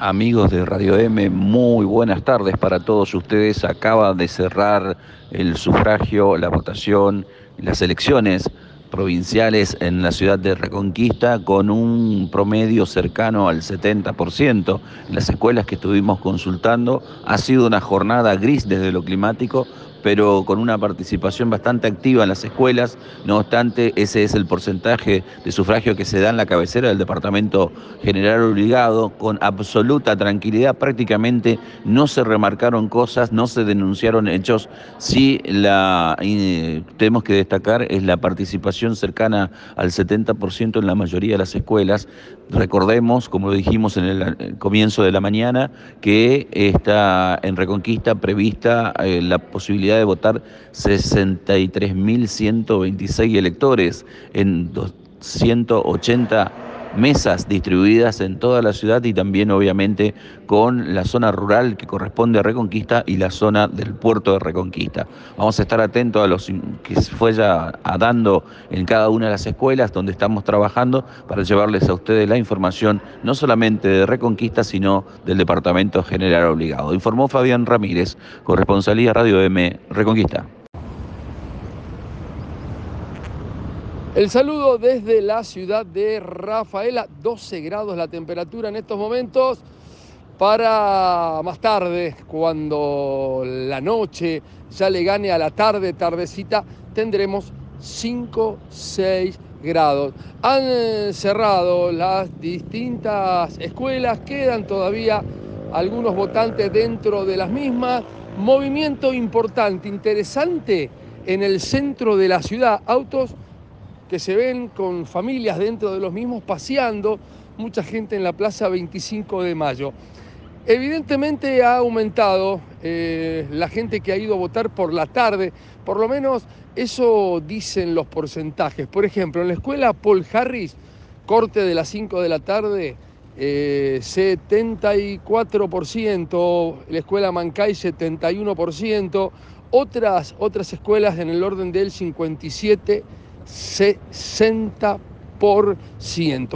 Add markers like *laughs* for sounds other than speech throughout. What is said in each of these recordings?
Amigos de Radio M, muy buenas tardes para todos ustedes. Acaba de cerrar el sufragio, la votación, las elecciones provinciales en la ciudad de Reconquista con un promedio cercano al 70%. Las escuelas que estuvimos consultando ha sido una jornada gris desde lo climático pero con una participación bastante activa en las escuelas. No obstante, ese es el porcentaje de sufragio que se da en la cabecera del Departamento General Obligado, con absoluta tranquilidad. Prácticamente no se remarcaron cosas, no se denunciaron hechos. Sí, la, tenemos que destacar es la participación cercana al 70% en la mayoría de las escuelas. Recordemos, como lo dijimos en el comienzo de la mañana, que está en Reconquista prevista eh, la posibilidad de votar 63.126 electores en 280 mesas distribuidas en toda la ciudad y también obviamente con la zona rural que corresponde a Reconquista y la zona del puerto de Reconquista. Vamos a estar atentos a los que se fue ya dando en cada una de las escuelas donde estamos trabajando para llevarles a ustedes la información no solamente de Reconquista sino del Departamento General Obligado. Informó Fabián Ramírez, corresponsalía Radio M Reconquista. El saludo desde la ciudad de Rafaela, 12 grados la temperatura en estos momentos. Para más tarde, cuando la noche ya le gane a la tarde, tardecita, tendremos 5, 6 grados. Han cerrado las distintas escuelas, quedan todavía algunos votantes dentro de las mismas. Movimiento importante, interesante en el centro de la ciudad. Autos que se ven con familias dentro de los mismos paseando, mucha gente en la Plaza 25 de Mayo. Evidentemente ha aumentado eh, la gente que ha ido a votar por la tarde, por lo menos eso dicen los porcentajes. Por ejemplo, en la escuela Paul Harris, corte de las 5 de la tarde, 74%, eh, la escuela Mancay 71%, otras, otras escuelas en el orden del 57%. 60%.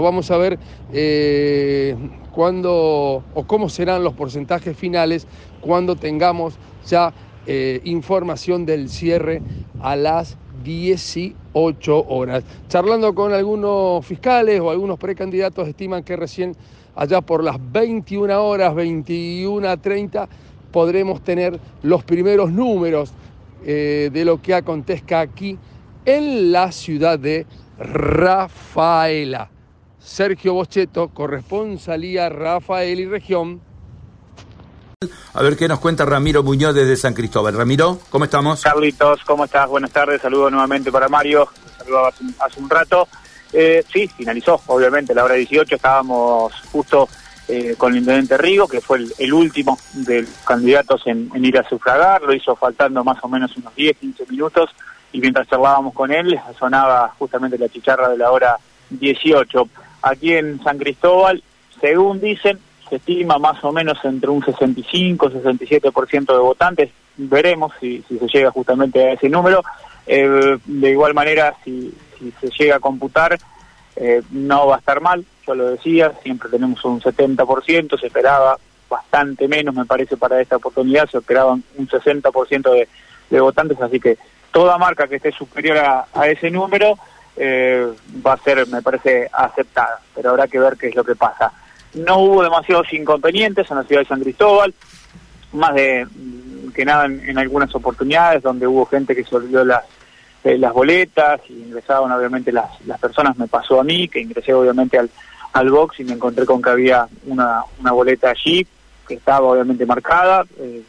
Vamos a ver eh, cuándo o cómo serán los porcentajes finales cuando tengamos ya eh, información del cierre a las 18 horas. Charlando con algunos fiscales o algunos precandidatos estiman que recién allá por las 21 horas, 21 a 30, podremos tener los primeros números eh, de lo que acontezca aquí en la ciudad de Rafaela. Sergio Bocheto, corresponsalía Rafael y región. A ver qué nos cuenta Ramiro Muñoz desde San Cristóbal. Ramiro, ¿cómo estamos? Carlitos, ¿cómo estás? Buenas tardes. Saludo nuevamente para Mario. Saludo hace, un rato. Eh, sí, finalizó, obviamente, la hora 18. Estábamos justo eh, con el intendente Rigo, que fue el, último de los candidatos en, en, ir a sufragar. Lo hizo faltando más o menos unos 10, 15 minutos y mientras charlábamos con él sonaba justamente la chicharra de la hora 18. Aquí en San Cristóbal, según dicen, se estima más o menos entre un 65-67% de votantes. Veremos si, se llega justamente a ese número. Eh, de igual manera, si, se llega a computar, eh, no va a estar mal, yo lo decía, siempre tenemos un 70%, se esperaba bastante menos, me parece, para esta oportunidad, se esperaban un 60% de, de votantes, así que toda marca que esté superior a, ese número eh, va a ser, me parece, aceptada, pero habrá que ver qué es lo que pasa. No hubo demasiados inconvenientes en la ciudad de San Cristóbal, más de mm, que nada en, algunas oportunidades donde hubo gente que se olvidó las, eh, las boletas y ingresaban obviamente las, las personas, me pasó a mí, que ingresé obviamente al, al box y me encontré con que había una, una boleta allí que estaba obviamente marcada, eh,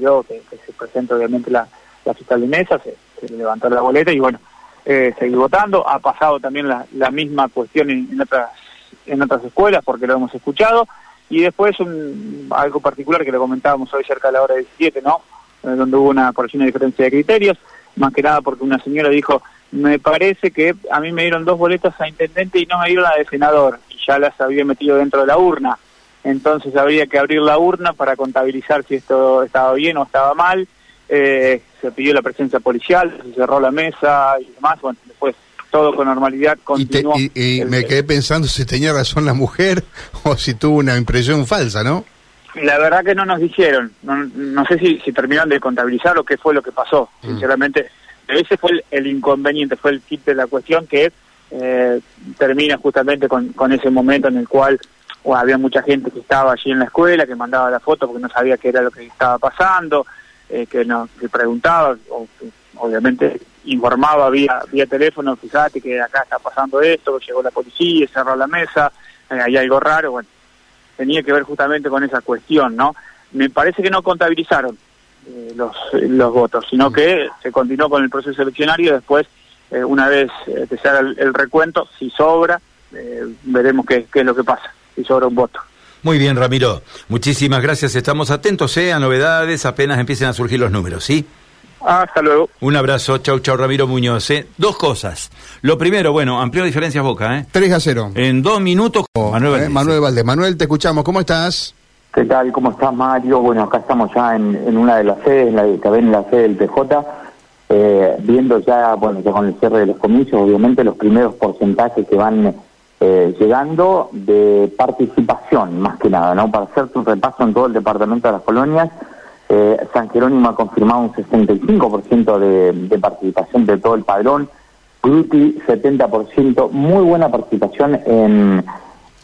yo que se presenta obviamente la la fiscal de mesa, se, levantó la boleta y bueno, eh, seguí votando. Ha pasado también la, misma cuestión en, otras en otras escuelas porque lo hemos escuchado. Y después un, algo particular que lo comentábamos hoy cerca de la hora 17, ¿no? Eh, donde hubo una, por una diferencia de criterios, más que nada porque una señora dijo, me parece que a mí me dieron dos boletas a intendente y no me dieron la de senador, y ya las había metido dentro de la urna. Entonces habría que abrir la urna para contabilizar si esto estaba bien o estaba mal, eh, se pidió la presencia policial, se cerró la mesa y demás, bueno, después todo con normalidad. Continuó y, y, me quedé pensando si tenía razón la mujer *laughs* o si tuvo una impresión falsa, ¿no? La verdad que no nos dijeron, no, no sé si, si terminaron de contabilizar o qué fue lo que pasó, mm. sinceramente. Ese fue el, inconveniente, fue el kit de la cuestión que eh, termina justamente con, con ese momento en el cual había mucha gente que estaba allí en la escuela, que mandaba la foto porque no sabía qué era lo que estaba pasando, eh, que, no, que preguntaba, o, obviamente informaba vía, vía teléfono, fíjate que acá está pasando esto, llegó la policía, cerró la mesa, eh, hay algo raro, bueno, tenía que ver justamente con esa cuestión, ¿no? Me parece que no contabilizaron eh, los, los votos, sino que se continuó con el proceso eleccionario después, eh, una vez que se haga el, recuento, si sobra, veremos qué, qué es lo que pasa, si sobra un voto. Muy bien, Ramiro. Muchísimas gracias. Estamos atentos a novedades apenas empiecen a surgir los números, ¿sí? Hasta luego. Un abrazo, chau, chau, Ramiro Muñoz. ¿eh? Dos cosas. Lo primero, bueno, amplió diferencias Boca, ¿eh? 3 a 0. En dos minutos, oh, Manuel, eh, Manuel Valdés. Manuel, te escuchamos. ¿Cómo estás? ¿Qué tal? ¿Cómo estás, Mario? Bueno, acá estamos ya en, una de las sedes, la, también en la sede del PJ, eh, viendo ya, bueno, ya con el cierre de los comicios, obviamente los primeros porcentajes que van eh, llegando de participación, más que nada, ¿no? Para hacer un repaso en todo el departamento de las colonias, eh, San Jerónimo ha confirmado un 65% de, de participación de todo el padrón, Gruti 70%, muy buena participación en,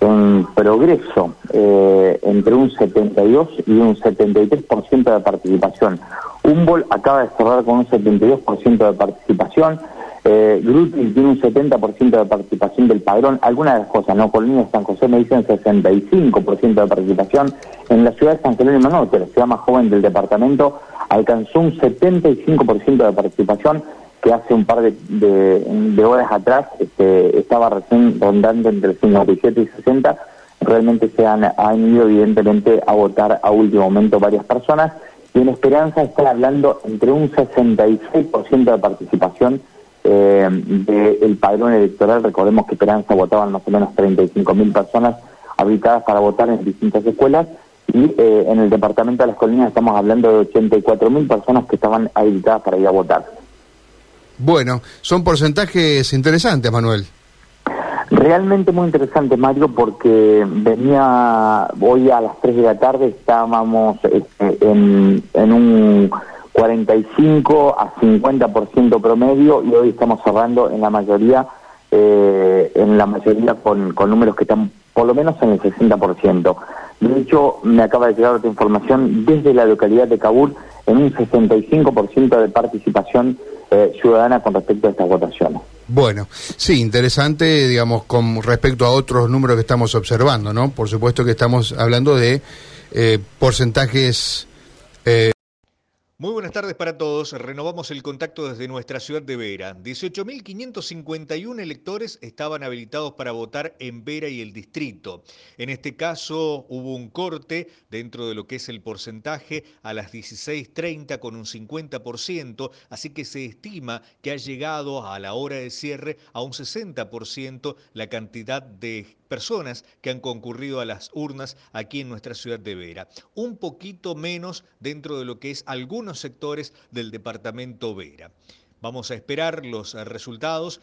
en progreso, eh, entre un 72 y un 73% de participación. Humboldt acaba de cerrar con un 72% de participación, eh, tiene un 70% de participación del padrón. Algunas de las cosas, ¿no? Colonia San José me dicen 65% de participación. En la ciudad de San Jerónimo Norte, la ciudad más joven del departamento, alcanzó un 75% de participación que hace un par de, horas atrás este, estaba recién rondando entre 57 y 60. Realmente se han, han ido evidentemente a votar a último momento varias personas y en Esperanza están hablando entre un 66% de participación eh, del padrón electoral. Recordemos que Esperanza votaban más o menos 35.000 personas habilitadas para votar en distintas escuelas y eh, en el departamento de las colinas estamos hablando de 84.000 personas que estaban habilitadas para ir a votar. Bueno, son porcentajes interesantes, Manuel. Realmente muy interesante, Mario, porque venía hoy a las 3 de la tarde, estábamos en, en un 45 a 50% promedio y hoy estamos cerrando en la mayoría eh, en la mayoría con, con, números que están por lo menos en el 60%. De hecho, me acaba de llegar otra información desde la localidad de Kabul en un 65% de participación eh, ciudadana con respecto a estas votaciones. Bueno, sí, interesante, digamos, con respecto a otros números que estamos observando, ¿no? Por supuesto que estamos hablando de eh, porcentajes muy buenas tardes para todos. Renovamos el contacto desde nuestra ciudad de Vera. 18.551 electores estaban habilitados para votar en Vera y el distrito. En este caso hubo un corte dentro de lo que es el porcentaje a las 16.30 con un 50%, así que se estima que ha llegado a la hora de cierre a un 60% la cantidad de personas que han concurrido a las urnas aquí en nuestra ciudad de Vera. Un poquito menos dentro de lo que es algunos sectores del departamento Vera. Vamos a esperar los resultados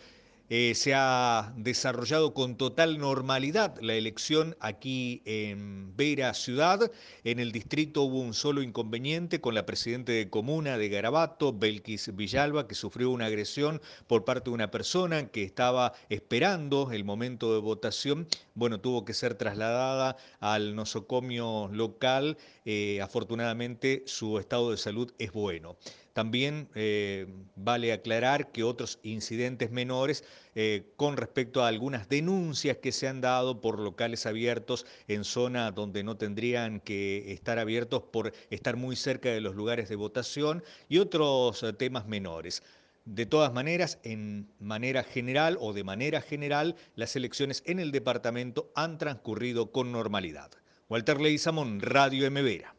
eh, se ha desarrollado con total normalidad la elección aquí en Vera Ciudad. En el distrito hubo un solo inconveniente con la presidenta de comuna de Garabato, Belkis Villalba, que sufrió una agresión por parte de una persona que estaba esperando el momento de votación. Bueno, tuvo que ser trasladada al nosocomio local. Eh, afortunadamente su estado de salud es bueno. También eh, vale aclarar que otros incidentes menores eh, con respecto a algunas denuncias que se han dado por locales abiertos en zona donde no tendrían que estar abiertos por estar muy cerca de los lugares de votación y otros eh, temas menores. De todas maneras, en manera general o de manera general, las elecciones en el departamento han transcurrido con normalidad. Walter Leizamón, Radio M. Vera.